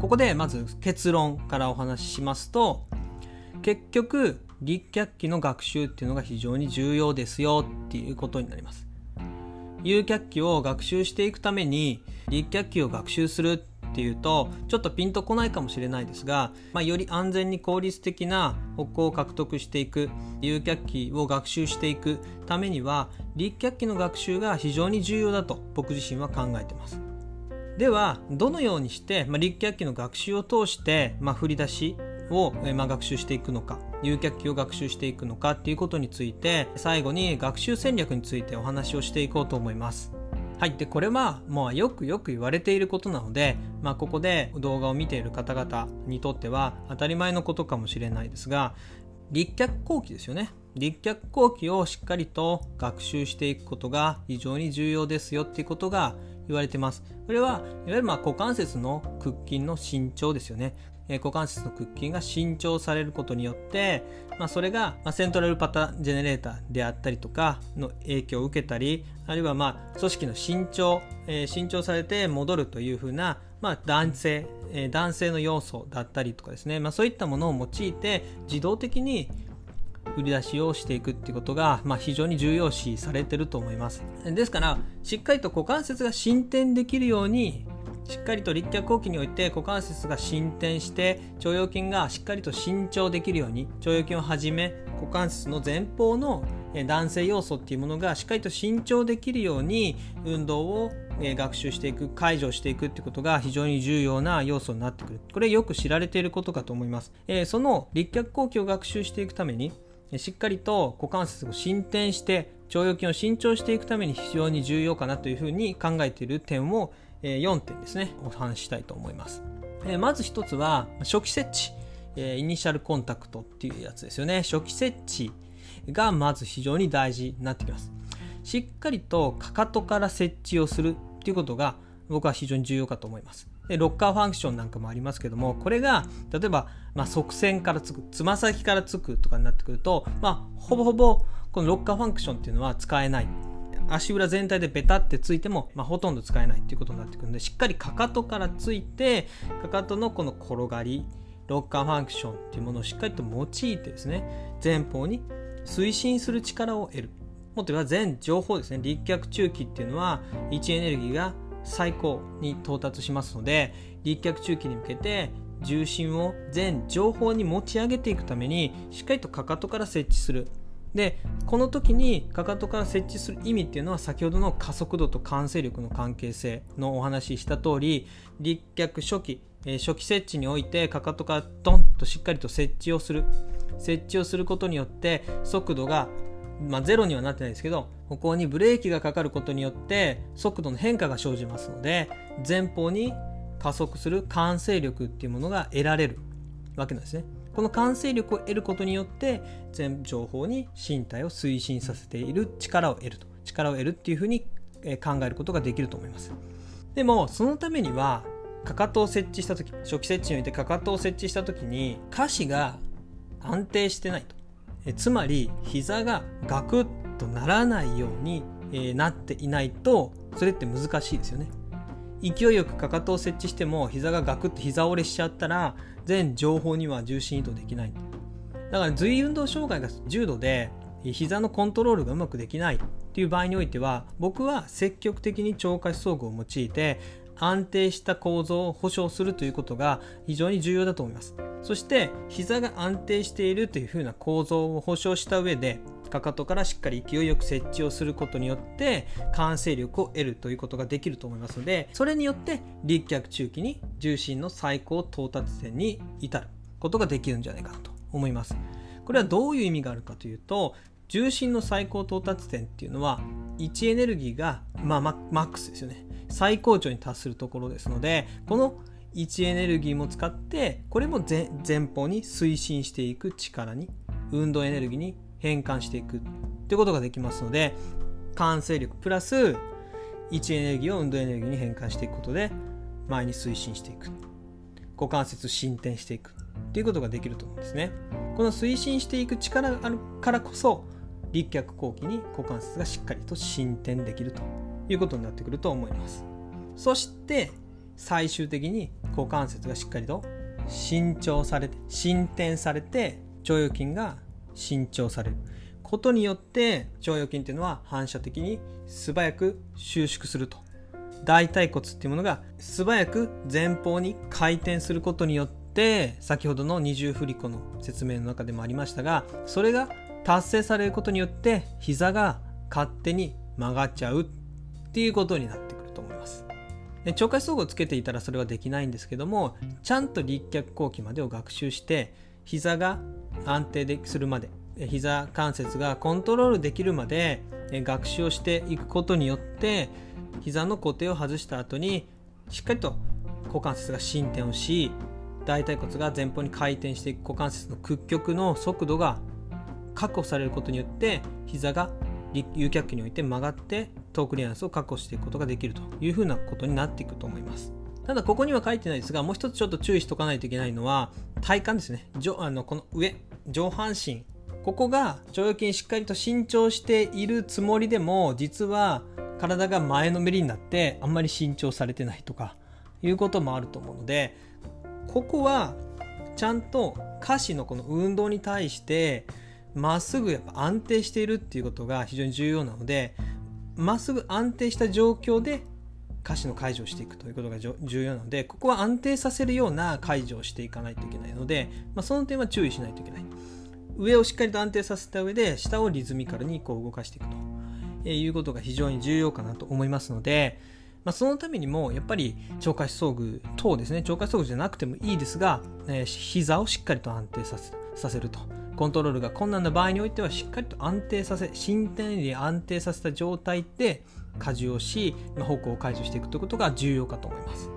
ここでまず結論からお話ししますと結局立脚期の学習っていうのが非常に重要ですよっていうことになります。有脚期を学習していくために立脚期を学習するっていうとちょっとピンとこないかもしれないですが、まあ、より安全に効率的な歩行を獲得していく有脚期を学習していくためには立脚期の学習が非常に重要だと僕自身は考えてます。ではどのようにして、まあ、立脚期の学習を通して、まあ、振り出しを、まあ、学習していくのか有脚期を学習していくのかっていうことについて最後に学習戦略についてお話をしていこうと思いますはい。で、これは、もうよくよく言われていることなので、まあ、ここで動画を見ている方々にとっては当たり前のことかもしれないですが、立脚後期ですよね。立脚後期をしっかりと学習していくことが非常に重要ですよっていうことが言われてます。これは、いわゆるま股関節の屈筋の伸長ですよね。え股関節の屈筋が伸長されることによって、まあ、それが、まセントラルパタジェネレーターであったりとかの影響を受けたりあるいはまあ組織の伸長、えー、伸長されて戻るというふうな、まあ、男性、えー、男性の要素だったりとかですね、まあ、そういったものを用いて自動的に売り出しをしていくってことが、まあ、非常に重要視されてると思います。ですからしっかりと股関節が進展できるようにしっかりと立脚後期において股関節が進展して腸腰筋がしっかりと伸長できるように腸腰筋をはじめ股関節の前方の男性要素っていうものがしっかりと伸長できるように運動を学習していく解除していくってことが非常に重要な要素になってくる。これよく知られていることかと思います。えその立脚後期を学習していくためにしっかりと股関節を進展して腸腰筋を伸長していくために非常に重要かなというふうに考えている点を4点ですね、お話ししたいと思います。まず1つは、初期設置。イニシャルコンタクトっていうやつですよね。初期設置がまず非常に大事になってきます。しっかりとかかとから設置をするっていうことが僕は非常に重要かと思います。でロッカーファンクションなんかもありますけどもこれが例えば、まあ、側線からつくつま先からつくとかになってくると、まあ、ほぼほぼこのロッカーファンクションっていうのは使えない。足裏全体でベタってついても、まあ、ほとんど使えないっていうことになってくるのでしっかりかかとからついてかかとのこの転がりロッカーファンクションっていうものをしっかりと用いてですね前方に推進する力を得る。もっと言えば全情報ですね。立脚中期っていうのは位置エネルギーが最高に到達しますので立脚中期に向けて重心を全情報に持ち上げていくためにしっかりとかかとから設置する。でこの時にかかとから設置する意味っていうのは先ほどの加速度と完成力の関係性のお話しした通り立脚初期、えー、初期設置においてかかとからドンとしっかりと設置をする。設置をすることによって速度がまあ、ゼロにはなってないですけどここにブレーキがかかることによって速度の変化が生じますので前方に加速する完成力っていうものが得られるわけなんですね。この完成力を得ることによって全情報に身体を推進させている力を得ると。力を得るっていうふうに考えることができると思います。でもそのためにはかかとを設置した時初期設置においてかかとを設置した時に下肢が安定してないと。えつまり膝がガクッとならないように、え、なっていないとそれって難しいですよね。勢いよくかかとを設置しても膝がガクッと膝折れしちゃったら全情報には重心移動できない。だから随意運動障害が重度で膝のコントロールがうまくできないっていう場合においては僕は積極的に超過思想具を用いて安定した構造を保証するということが非常に重要だと思います。そして膝が安定しているというふうな構造を保証した上でかかとからしっかり勢いよく設置をすることによって完成力を得るということができると思いますのでそれによって立脚中期に重心の最高到達点に至ることができるんじゃないかなと思います。これはどういう意味があるかというと重心の最高到達点っていうのは位置エネルギーが、まあ、マックスですよね。最高潮に達するところですのでこの位置エネルギーも使ってこれも前方に推進していく力に運動エネルギーに変換していくってことができますので完成力プラス位置エネルギーを運動エネルギーに変換していくことで前に推進していく。股関節進展していくっていうことができると思うんですね。この推進していく力があるからこそ立脚後期に股関節がしっかりと進展できると。いうことになってくると思います。そして最終的に股関節がしっかりと伸長されて伸展されて腸腰筋が伸長される。ことによって腸腰筋っていうのは反射的に素早く収縮すると。大腿骨っていうものが素早く前方に回転することによって先ほどの二重振り子の説明の中でもありましたがそれが達成されることによって膝が勝手に曲がっちゃう。っていうことになってくると思います。腸下装具をつけていたらそれはできないんですけどもちゃんと立脚後期までを学習して膝が安定するまで膝関節がコントロールできるまで学習をしていくことによって膝の固定を外した後にしっかりと股関節が進展をし大腿骨が前方に回転していく股関節の屈曲の速度が確保されることによって膝が有脚器において曲がってトークリアンスを確保していくことができるというふうなことになっていくと思います。ただここには書いてないですがもう一つちょっと注意しておかないといけないのは体幹ですね。あのこの上上半身。ここが腸腰筋しっかりと伸長しているつもりでも実は体が前のめりになってあんまり伸長されてないとかいうこともあると思うのでここはちゃんと下肢のこの運動に対してまっすぐやっぱ安定しているっていうことが非常に重要なのでまっすぐ安定した状況で下肢の解除をしていくということが重要なのでここは安定させるような解除をしていかないといけないので、まあ、その点は注意しないといけない上をしっかりと安定させた上で下をリズミカルにこう動かしていくということが非常に重要かなと思いますので、まあ、そのためにもやっぱり超過肢装具等ですね超過装具じゃなくてもいいですが、えー、膝をしっかりと安定させるさせるとコントロールが困難な場合においてはしっかりと安定させ進展に安定させた状態で荷重をし方向を解除していくということが重要かと思います。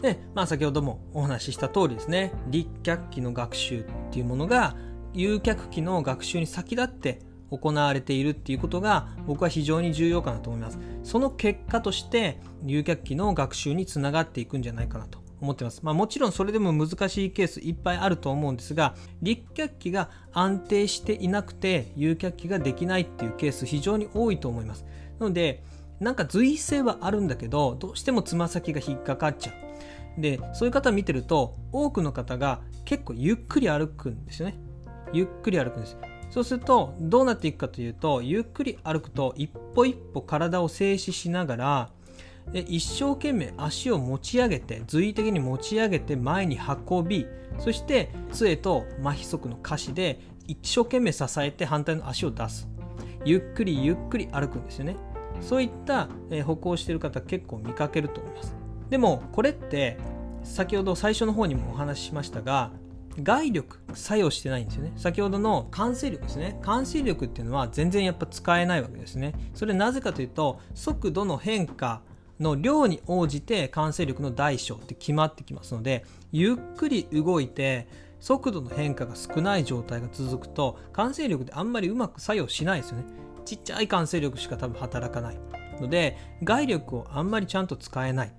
で、まあ、先ほどもお話しした通りですね立脚器の学習っていうものが有脚器の学習に先立って行われているっていうことが僕は非常に重要かなと思います。その結果として有脚器の学習につながっていくんじゃないかなと思ってます。まあもちろんそれでも難しいケースいっぱいあると思うんですが、立脚器が安定していなくて有脚器ができないっていうケース非常に多いと思います。なので、なんか随性はあるんだけど、どうしてもつま先が引っかかっちゃう。で、そういう方見てると、多くの方が結構ゆっくり歩くんですよね。ゆっくり歩くんです。そうするとどうなっていくかというとゆっくり歩くと一歩一歩体を静止しながら一生懸命足を持ち上げて随意的に持ち上げて前に運びそして杖と麻痺足の下肢で一生懸命支えて反対の足を出す。ゆっくりゆっくり歩くんですよね。そういった歩行してる方結構見かけると思います。でもこれって先ほど最初の方にもお話ししましたが外力作用してないんですよね。先ほどの完成力ですね。完成力っていうのは全然やっぱ使えないわけですね。それなぜかというと速度の変化の量に応じて完成力の大小って決まってきますのでゆっくり動いて速度の変化が少ない状態が続くと完成力であんまりうまく作用しないですよね。ちっちゃい完成力しか多分働かない。ので外力をあんまりちゃんと使えない。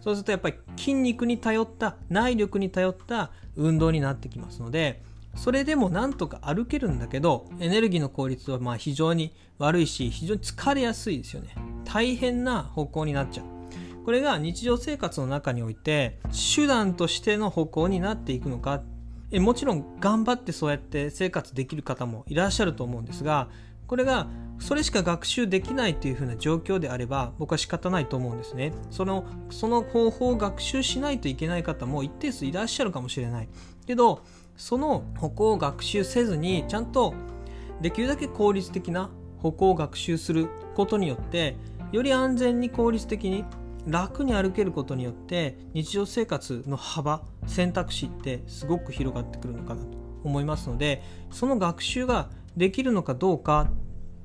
そうするとやっぱり筋肉に頼った内力に頼った運動になってきますのでそれでもなんとか歩けるんだけどエネルギーの効率はまあ非常に悪いし非常に疲れやすいですよね。大変な方向になっちゃう。これが日常生活の中において手段としての方向になっていくのか。えもちろん頑張ってそうやって生活できる方もいらっしゃると思うんですがこれがそれしか学習できないというふうな状況であれば僕は仕方ないと思うんですね。そのその方法を学習しないといけない方も一定数いらっしゃるかもしれない。けどその歩行を学習せずにちゃんとできるだけ効率的な歩行を学習することによってより安全に効率的に楽に歩けることによって日常生活の幅選択肢ってすごく広がってくるのかなと思いますのでその学習ができるのかどうか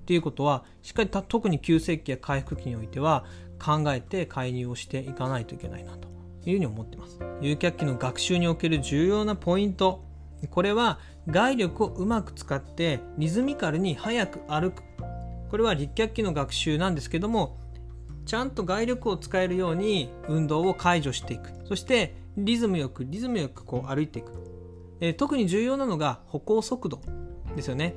っていうことはしっかり特に急性期や回復期においては考えて介入をしていかないといけないなというふうに思ってます。有脚器の学習における重要なポイントこれは外力をうまく使ってリズミカルに速く歩く。これは立脚器の学習なんですけどもちゃんと外力を使えるように運動を解除していく。そしてリズムよくリズムよくこう歩いていく、え、特に重要なのが歩行速度ですよね。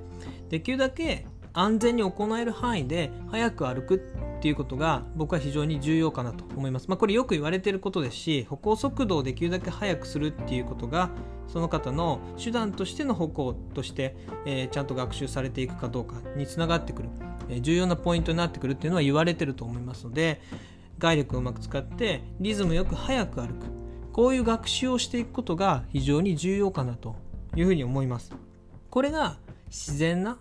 できるだけ安全に行える範囲で早く歩くっていうことが僕は非常に重要かなと思います。まあ、これよく言われてることですし歩行速度をできるだけ速くするっていうことがその方の手段としての歩行として、えー、ちゃんと学習されていくかどうかにつながってくる、えー、重要なポイントになってくるっていうのは言われてると思いますので外力をうまく使ってリズムよく速く歩くこういう学習をしていくことが非常に重要かなというふうに思います。これが自然な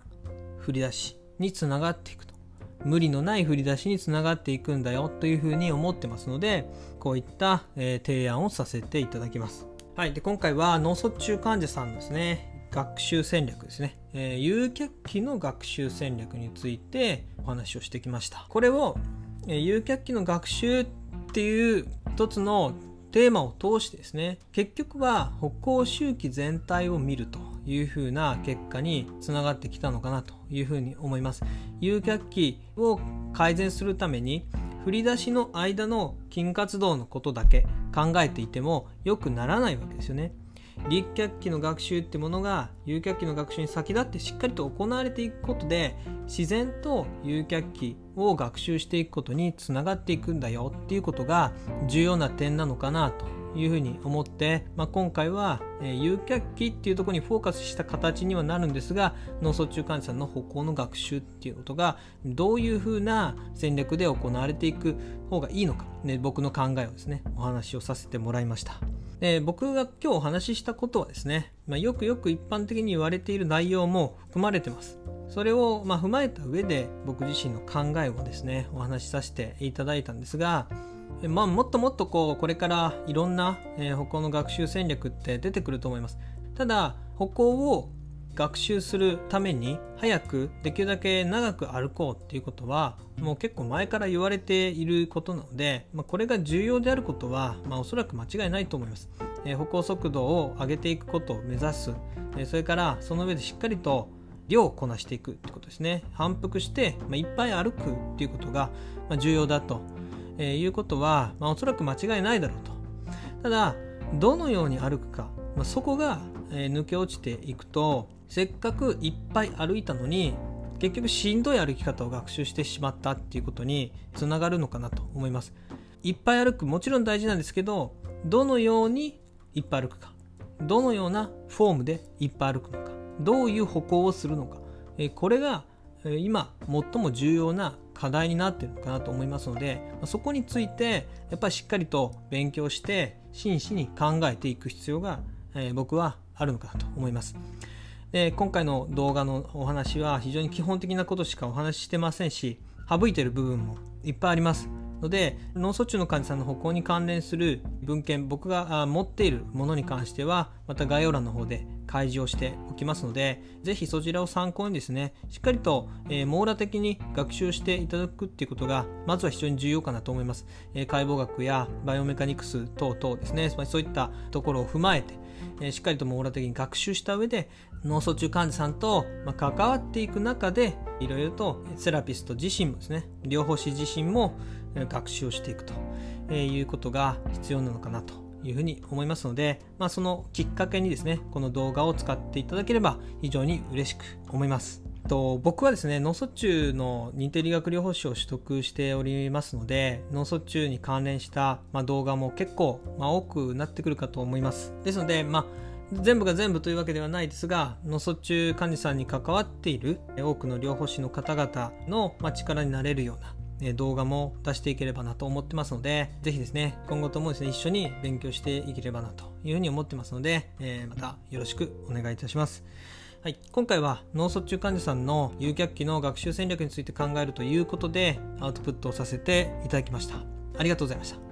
振り出しにつながっていくと無理のない振り出しにつながっていくんだよというふうに思ってますのでこういった、え、提案をさせていただきます。はい、で今回は脳卒中患者さんですね。学習戦略ですね、えー、有脚気の学習戦略についてお話をしてきました。これを、えー、有脚気の学習っていう一つのテーマを通してですね結局は歩行周期全体を見るというふうな結果につながってきたのかなというふうに思います。有脚気を改善するために振り出しの間の筋活動のことだけ考えていても良くならないわけですよね。立脚期の学習ってものが有脚期の学習に先立ってしっかりと行われていくことで自然と有脚期を学習していくことにつながっていくんだよっていうことが重要な点なのかなというふうに思って、まあ、今回は、えー、有脚期っていうところにフォーカスした形にはなるんですが脳卒中患者さんの歩行の学習っていうことがどういうふうな戦略で行われていく方がいいのか、ね、僕の考えをですねお話をさせてもらいました。で僕が今日お話ししたことはですね、まあ、よくよく一般的に言われている内容も含まれてます。それをま踏まえた上で僕自身の考えをですねお話しさせていただいたんですが、まあ、もっともっとこうこれからいろんな、え歩行の学習戦略って出てくると思います。ただ歩行を学習するために早くできるだけ長く歩こうっていうことはもう結構前から言われていることなので、まあ、これが重要であることは、まあ、おそらく間違いないと思います、えー、歩行速度を上げていくことを目指す、えー、それからその上でしっかりと量をこなしていくってことですね。反復して、まあ、いっぱい歩くっていうことが重要だと、えー、いうことは、まあ、おそらく間違いないだろうと。ただどのように歩くか、まあ、そこが、え抜け落ちていくとせっかくいっぱい歩いたのに結局しんどい歩き方を学習してしまったっていうことにつながるのかなと思います。いっぱい歩くもちろん大事なんですけどどのようにいっぱい歩くかどのようなフォームでいっぱい歩くのかどういう歩行をするのかえこれが今最も重要な課題になっているのかなと思いますのでそこについてやっぱりしっかりと勉強して真摯に考えていく必要が僕はあるのかなと思います。で今回の動画のお話は非常に基本的なことしかお話ししてませんし省いてる部分もいっぱいありますので脳卒中の患者さんの歩行に関連する文献僕が持っているものに関してはまた概要欄の方で開示をしておきますのでぜひそちらを参考にですねしっかりと、えー、網羅的に学習していただくっていうことがまずは非常に重要かなと思います、えー、解剖学やバイオメカニクス等々ですねそういったところを踏まえてえしっかりと網羅的に学習した上で脳卒中患者さんと、ま関わっていく中でいろいろとセラピスト自身もですね療法士自身も学習をしていくということが必要なのかなというふうに思いますので、まあ、そのきっかけにですねこの動画を使っていただければ非常に嬉しく思います。と僕はですね脳卒中の認定理学療法士を取得しておりますので脳卒中に関連した、まあ、動画も結構、まあ、多くなってくるかと思いますですので、まあ、全部が全部というわけではないですが脳卒中患者さんに関わっている多くの療法士の方々の、まあ、力になれるような動画も出していければなと思ってますので、ぜひですね、今後ともですね、一緒に勉強していければなというふうに思ってますので、えー、またよろしくお願いいたします。はい、今回は脳卒中患者さんの誘客期の学習戦略について考えるということでアウトプットをさせていただきました。ありがとうございました。